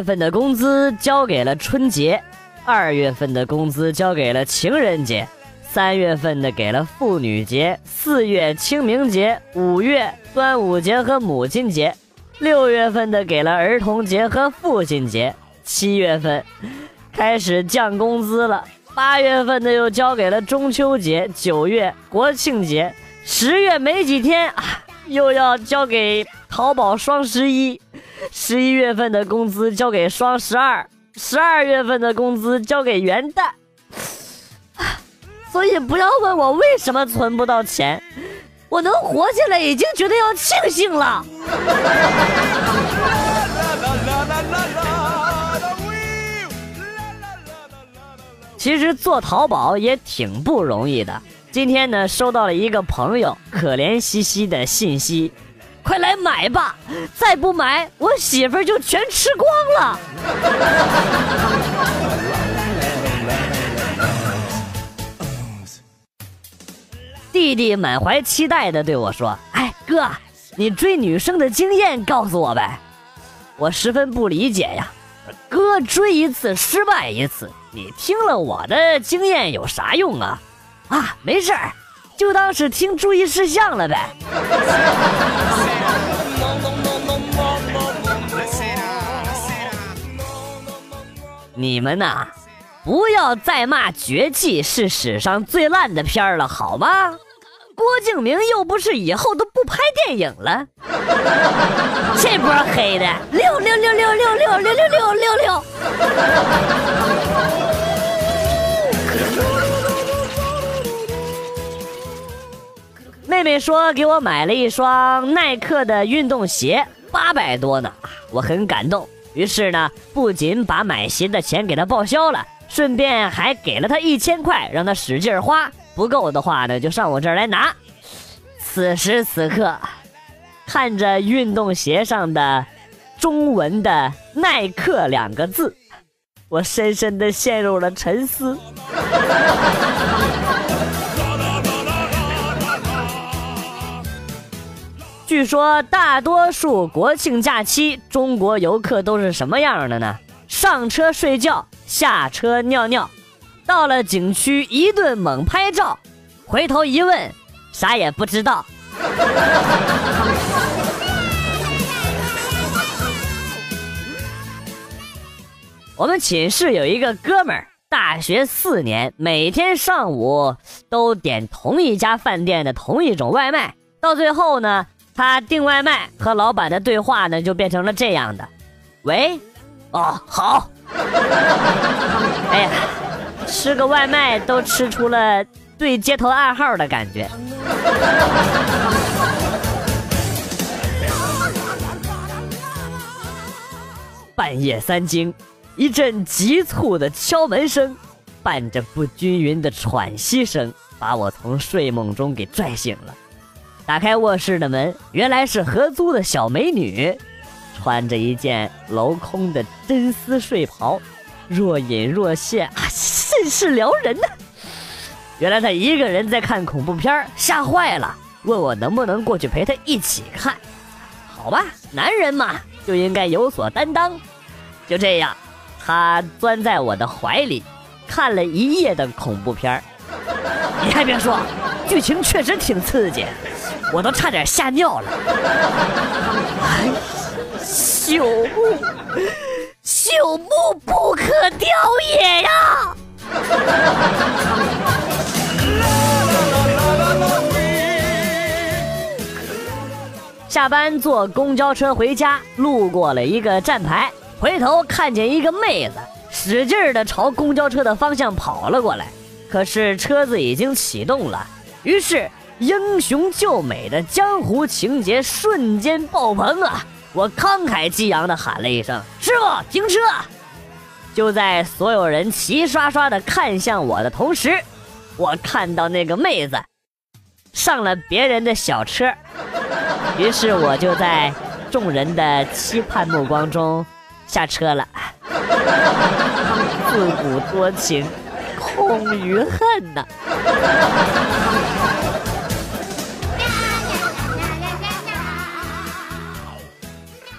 月份的工资交给了春节，二月份的工资交给了情人节，三月份的给了妇女节，四月清明节，五月端午节和母亲节，六月份的给了儿童节和父亲节，七月份开始降工资了，八月份的又交给了中秋节，九月国庆节，十月没几天，又要交给淘宝双十一。十一月份的工资交给双十二，十二月份的工资交给元旦，所以不要问我为什么存不到钱，我能活下来已经觉得要庆幸了。其实做淘宝也挺不容易的。今天呢，收到了一个朋友可怜兮兮的信息。快来买吧！再不买，我媳妇儿就全吃光了。弟弟满怀期待的对我说：“哎，哥，你追女生的经验告诉我呗。”我十分不理解呀，哥追一次失败一次，你听了我的经验有啥用啊？啊，没事儿。就当是听注意事项了呗。你们呐，不要再骂《绝技》是史上最烂的片儿了，好吗？郭敬明又不是以后都不拍电影了。这波黑的六六六六六六六六六六六。妹妹说给我买了一双耐克的运动鞋，八百多呢，我很感动。于是呢，不仅把买鞋的钱给她报销了，顺便还给了她一千块，让她使劲花。不够的话呢，就上我这儿来拿。此时此刻，看着运动鞋上的中文的“耐克”两个字，我深深的陷入了沉思。据说大多数国庆假期，中国游客都是什么样的呢？上车睡觉，下车尿尿，到了景区一顿猛拍照，回头一问，啥也不知道。我们寝室有一个哥们儿，大学四年，每天上午都点同一家饭店的同一种外卖，到最后呢。他订外卖和老板的对话呢，就变成了这样的：“喂，哦，好。哎呀，吃个外卖都吃出了对街头暗号的感觉。”半夜三更，一阵急促的敲门声，伴着不均匀的喘息声，把我从睡梦中给拽醒了。打开卧室的门，原来是合租的小美女，穿着一件镂空的真丝睡袍，若隐若现啊，甚是撩人呢。原来她一个人在看恐怖片，吓坏了，问我能不能过去陪她一起看。好吧，男人嘛就应该有所担当。就这样，她钻在我的怀里，看了一夜的恐怖片你还别说，剧情确实挺刺激。我都差点吓尿了！哎，朽木，朽木不可雕也呀！下班坐公交车回家，路过了一个站牌，回头看见一个妹子使劲的朝公交车的方向跑了过来，可是车子已经启动了，于是。英雄救美的江湖情节瞬间爆棚啊！我慷慨激昂地喊了一声：“师傅，停车！”就在所有人齐刷刷地看向我的同时，我看到那个妹子上了别人的小车，于是我就在众人的期盼目光中下车了。自古多情，空余恨呐！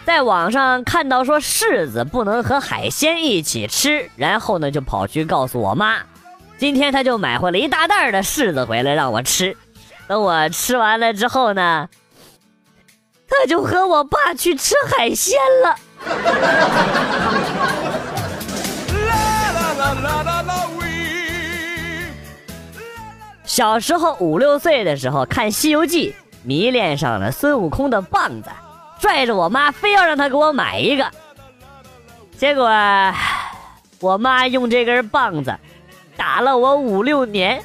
在网上看到说柿子不能和海鲜一起吃，然后呢就跑去告诉我妈，今天他就买回了一大袋的柿子回来让我吃。等我吃完了之后呢，他就和我爸去吃海鲜了。小时候五六岁的时候看《西游记》，迷恋上了孙悟空的棒子，拽着我妈非要让他给我买一个。结果我妈用这根棒子打了我五六年。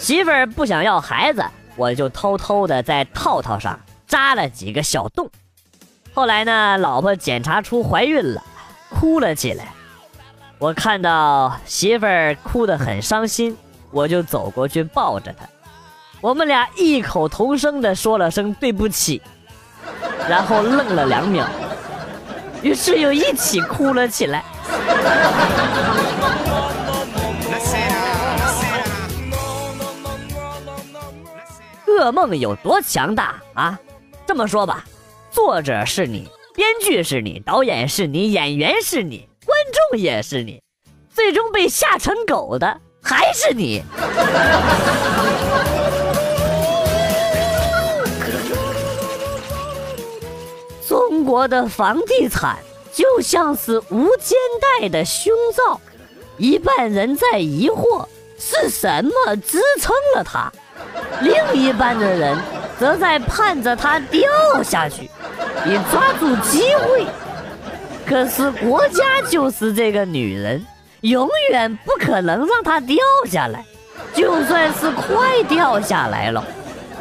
媳妇儿不想要孩子，我就偷偷的在套套上扎了几个小洞。后来呢，老婆检查出怀孕了。哭了起来，我看到媳妇儿哭得很伤心，我就走过去抱着她，我们俩异口同声地说了声对不起，然后愣了两秒，于是又一起哭了起来。噩梦有多强大啊？这么说吧，作者是你。编剧是你，导演是你，演员是你，观众也是你，最终被吓成狗的还是你。中国的房地产就像是无间带的胸罩，一半人在疑惑是什么支撑了它，另一半的人则在盼着它掉下去。你抓住机会，可是国家就是这个女人，永远不可能让她掉下来。就算是快掉下来了，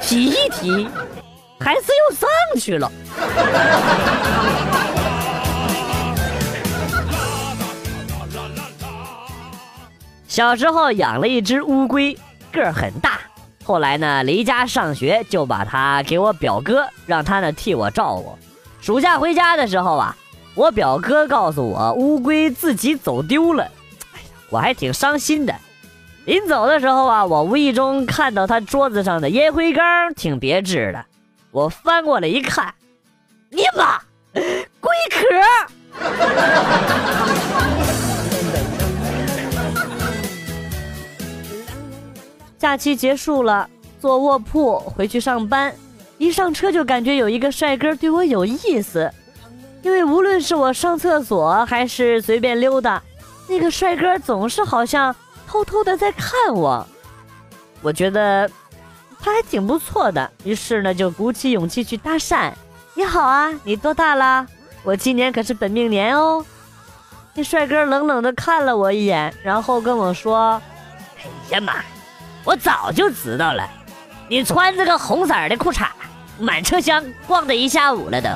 提一提，还是又上去了。小时候养了一只乌龟，个儿很大。后来呢，离家上学，就把它给我表哥，让他呢替我照顾。暑假回家的时候啊，我表哥告诉我乌龟自己走丢了，哎呀，我还挺伤心的。临走的时候啊，我无意中看到他桌子上的烟灰缸挺别致的，我翻过来一看，你妈，龟壳！假期结束了，坐卧铺回去上班。一上车就感觉有一个帅哥对我有意思，因为无论是我上厕所还是随便溜达，那个帅哥总是好像偷偷的在看我。我觉得他还挺不错的，于是呢就鼓起勇气去搭讪。你好啊，你多大了？我今年可是本命年哦。那帅哥冷冷的看了我一眼，然后跟我说：“哎呀妈，我早就知道了，你穿这个红色的裤衩。”满车厢逛的一下午了都。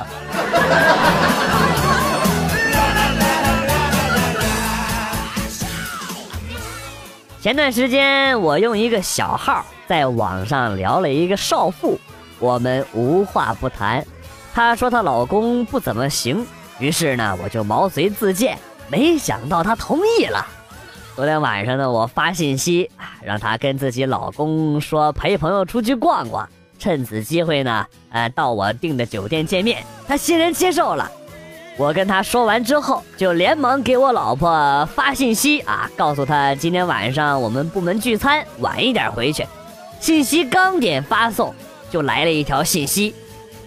前段时间我用一个小号在网上聊了一个少妇，我们无话不谈。她说她老公不怎么行，于是呢我就毛遂自荐，没想到她同意了。昨天晚上呢我发信息啊让她跟自己老公说陪朋友出去逛逛。趁此机会呢，呃，到我订的酒店见面。他欣然接受了。我跟他说完之后，就连忙给我老婆发信息啊，告诉他今天晚上我们部门聚餐，晚一点回去。信息刚点发送，就来了一条信息。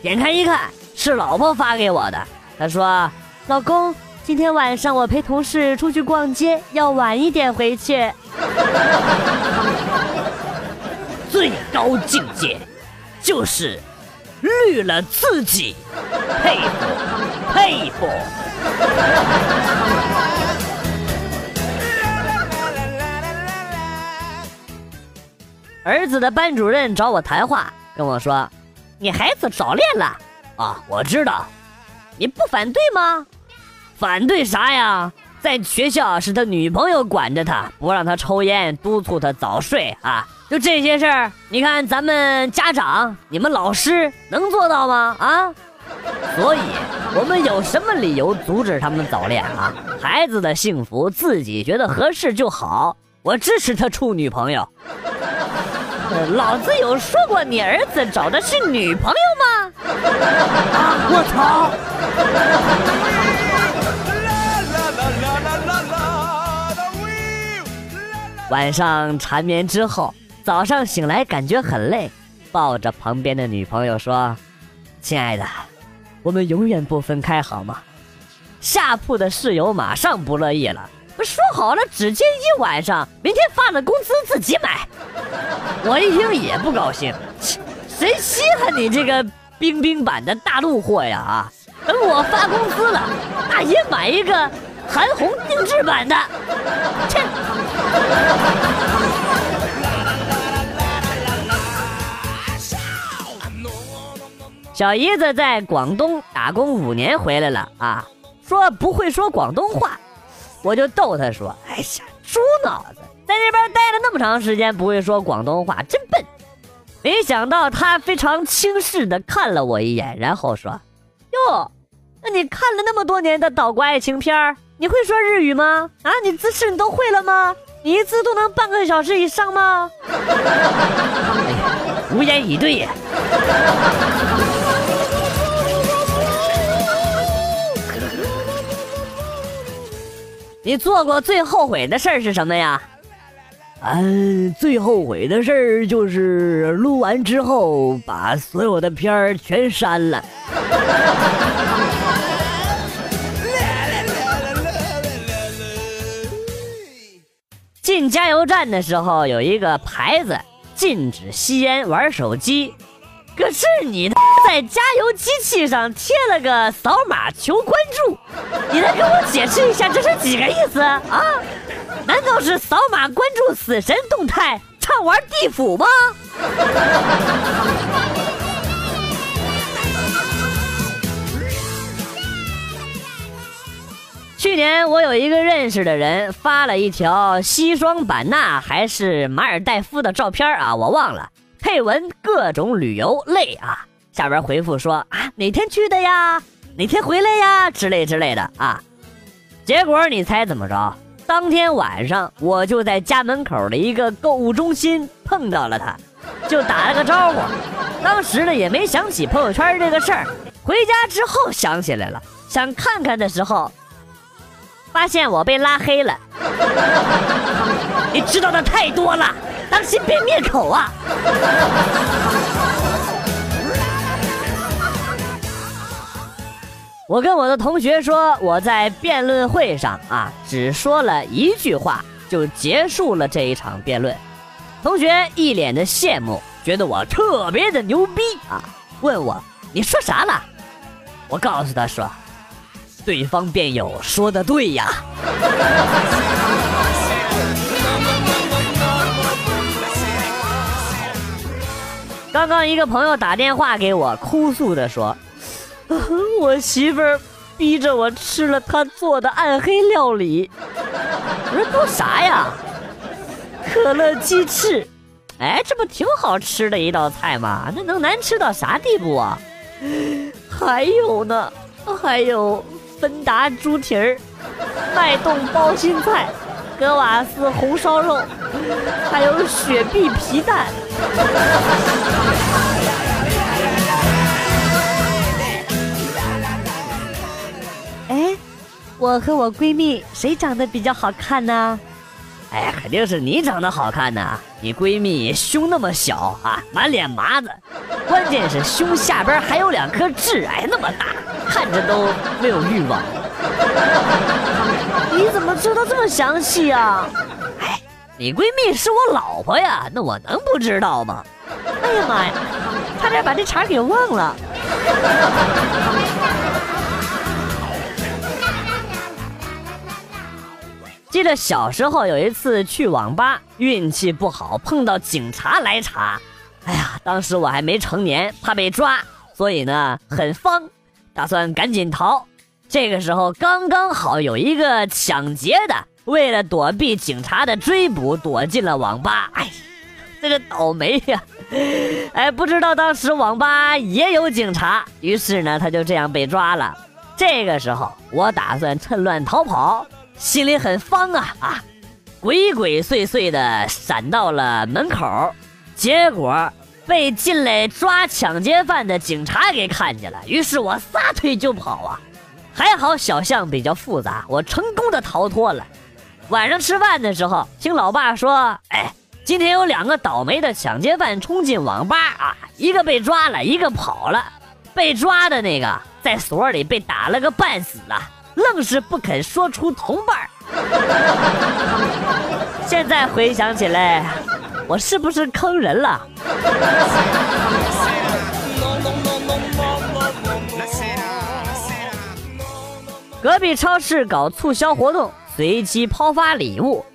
点开一看，是老婆发给我的。她说：“老公，今天晚上我陪同事出去逛街，要晚一点回去。”最高境界。就是绿了自己，佩服佩服。儿子的班主任找我谈话，跟我说：“你孩子早恋了啊？我知道，你不反对吗？反对啥呀？在学校是他女朋友管着他，不让他抽烟，督促他早睡啊。”就这些事儿，你看咱们家长、你们老师能做到吗？啊，所以我们有什么理由阻止他们早恋啊？孩子的幸福自己觉得合适就好，我支持他处女朋友。老子有说过你儿子找的是女朋友吗？啊！我操！晚上缠绵之后，早上醒来感觉很累，抱着旁边的女朋友说：“亲爱的，我们永远不分开好吗？”下铺的室友马上不乐意了。说好了只见一晚上，明天发了工资自己买。我一听也不高兴，谁稀罕你这个冰冰版的大陆货呀啊！等我发工资了，那也买一个韩红定制版的。切！小姨子在广东打工五年回来了啊，说不会说广东话。我就逗他说：“哎呀，猪脑子，在这边待了那么长时间，不会说广东话，真笨。”没想到他非常轻视的看了我一眼，然后说：“哟，那你看了那么多年的岛国爱情片你会说日语吗？啊，你姿势你都会了吗？你一次都能半个小时以上吗？”无言以对呀。你做过最后悔的事儿是什么呀？嗯，最后悔的事儿就是录完之后把所有的片儿全删了。进加油站的时候有一个牌子，禁止吸烟、玩手机。可是你 在加油机器上贴了个扫码求关注，解释一下这是几个意思啊？难道是扫码关注死神动态，畅玩地府吗？去年我有一个认识的人发了一条西双版纳还是马尔代夫的照片啊，我忘了。配文各种旅游累啊，下边回复说啊哪天去的呀，哪天回来呀之类之类的啊，结果你猜怎么着？当天晚上我就在家门口的一个购物中心碰到了他，就打了个招呼。当时呢也没想起朋友圈这个事儿，回家之后想起来了，想看看的时候，发现我被拉黑了。你知道的太多了。当心被灭口啊！我跟我的同学说，我在辩论会上啊，只说了一句话就结束了这一场辩论。同学一脸的羡慕，觉得我特别的牛逼啊，问我你说啥了？我告诉他说，对方辩友说的对呀。刚刚一个朋友打电话给我，哭诉的说：“ 我媳妇儿逼着我吃了她做的暗黑料理。”我说：“都啥呀？可乐鸡翅，哎，这不挺好吃的一道菜吗？那能难吃到啥地步啊？还有呢，还有芬达猪蹄儿、脉动包心菜、格瓦斯红烧肉，还有雪碧皮蛋。”我和我闺蜜谁长得比较好看呢？哎，肯定是你长得好看呐！你闺蜜胸那么小啊，满脸麻子，关键是胸下边还有两颗痣，哎，那么大，看着都没有欲望。你怎么知道这么详细啊？哎，你闺蜜是我老婆呀，那我能不知道吗？哎呀妈呀，差点把这茬给忘了。记得小时候有一次去网吧，运气不好碰到警察来查。哎呀，当时我还没成年，怕被抓，所以呢很慌，打算赶紧逃。这个时候刚刚好有一个抢劫的，为了躲避警察的追捕，躲进了网吧。哎，这个倒霉呀！哎，不知道当时网吧也有警察，于是呢，他就这样被抓了。这个时候，我打算趁乱逃跑，心里很慌啊啊！鬼鬼祟祟的闪到了门口，结果被进来抓抢劫犯的警察给看见了，于是我撒腿就跑啊！还好小巷比较复杂，我成功的逃脱了。晚上吃饭的时候，听老爸说：“哎，今天有两个倒霉的抢劫犯冲进网吧啊，一个被抓了，一个跑了。被抓的那个在所里被打了个半死啊，愣是不肯说出同伴。现在回想起来，我是不是坑人了？” 隔壁超市搞促销活动。随机抛发礼物，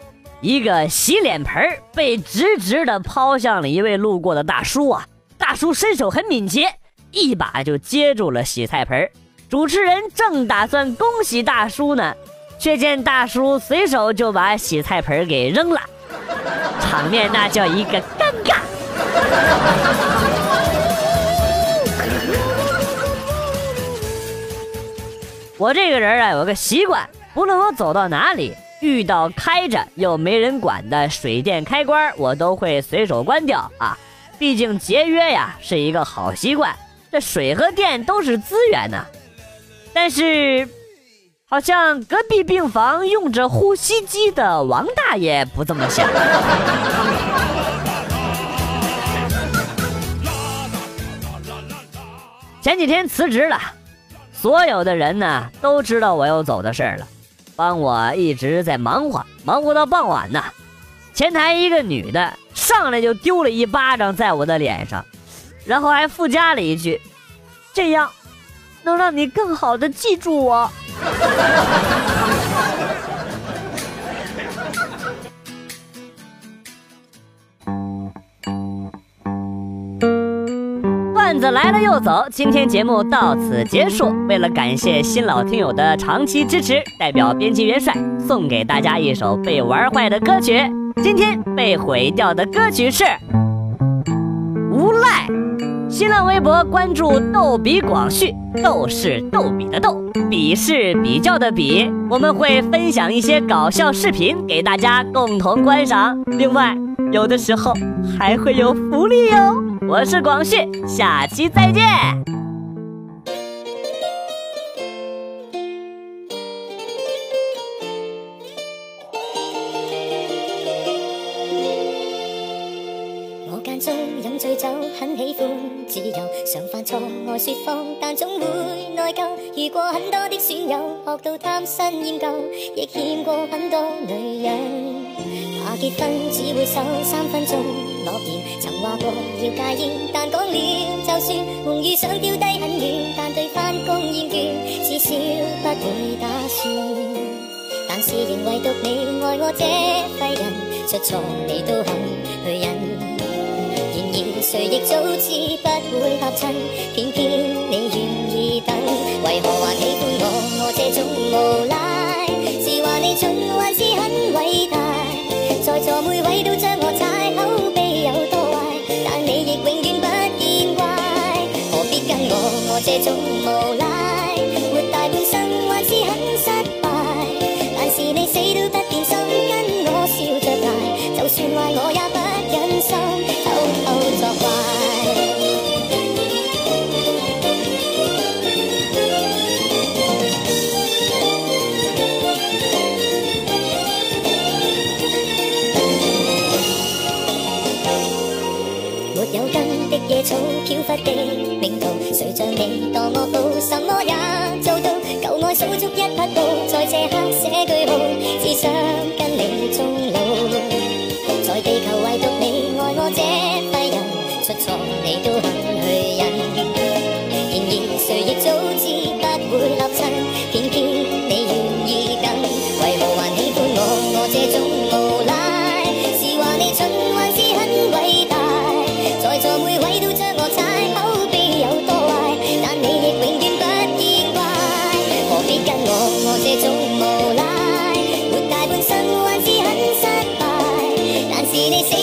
一个洗脸盆被直直的抛向了一位路过的大叔啊！大叔身手很敏捷，一把就接住了洗菜盆。主持人正打算恭喜大叔呢，却见大叔随手就把洗菜盆给扔了，场面那叫一个尴尬。我这个人啊，有个习惯。无论我走到哪里，遇到开着又没人管的水电开关，我都会随手关掉啊！毕竟节约呀是一个好习惯，这水和电都是资源呢。但是，好像隔壁病房用着呼吸机的王大爷不这么想。前几天辞职了，所有的人呢都知道我要走的事儿了。帮我一直在忙活，忙活到傍晚呢。前台一个女的上来就丢了一巴掌在我的脸上，然后还附加了一句：“这样能让你更好的记住我。”段子来了又走，今天节目到此结束。为了感谢新老听友的长期支持，代表编辑元帅送给大家一首被玩坏的歌曲。今天被毁掉的歌曲是《无赖》。新浪微博关注“逗比广旭”，逗是逗比的逗，比是比较的比。我们会分享一些搞笑视频给大家共同观赏。另外，有的时候还会有福利哟。我是广旭，下期再见。我间。中饮醉酒，很喜欢自由，常犯错爱说谎，但总会内疚。遇过很多的损友，学到贪新厌旧，亦欠过很多女人。怕结婚只会守三分钟。诺言曾话过要戒烟，但讲了就算。梦遇想丢低很远，但对翻工厌倦，至少不会打算。但是仍唯独你爱我这废人，出错你都肯。谁亦早知不会合衬，偏偏你愿意等。为何还喜欢我？我这种无赖，Mini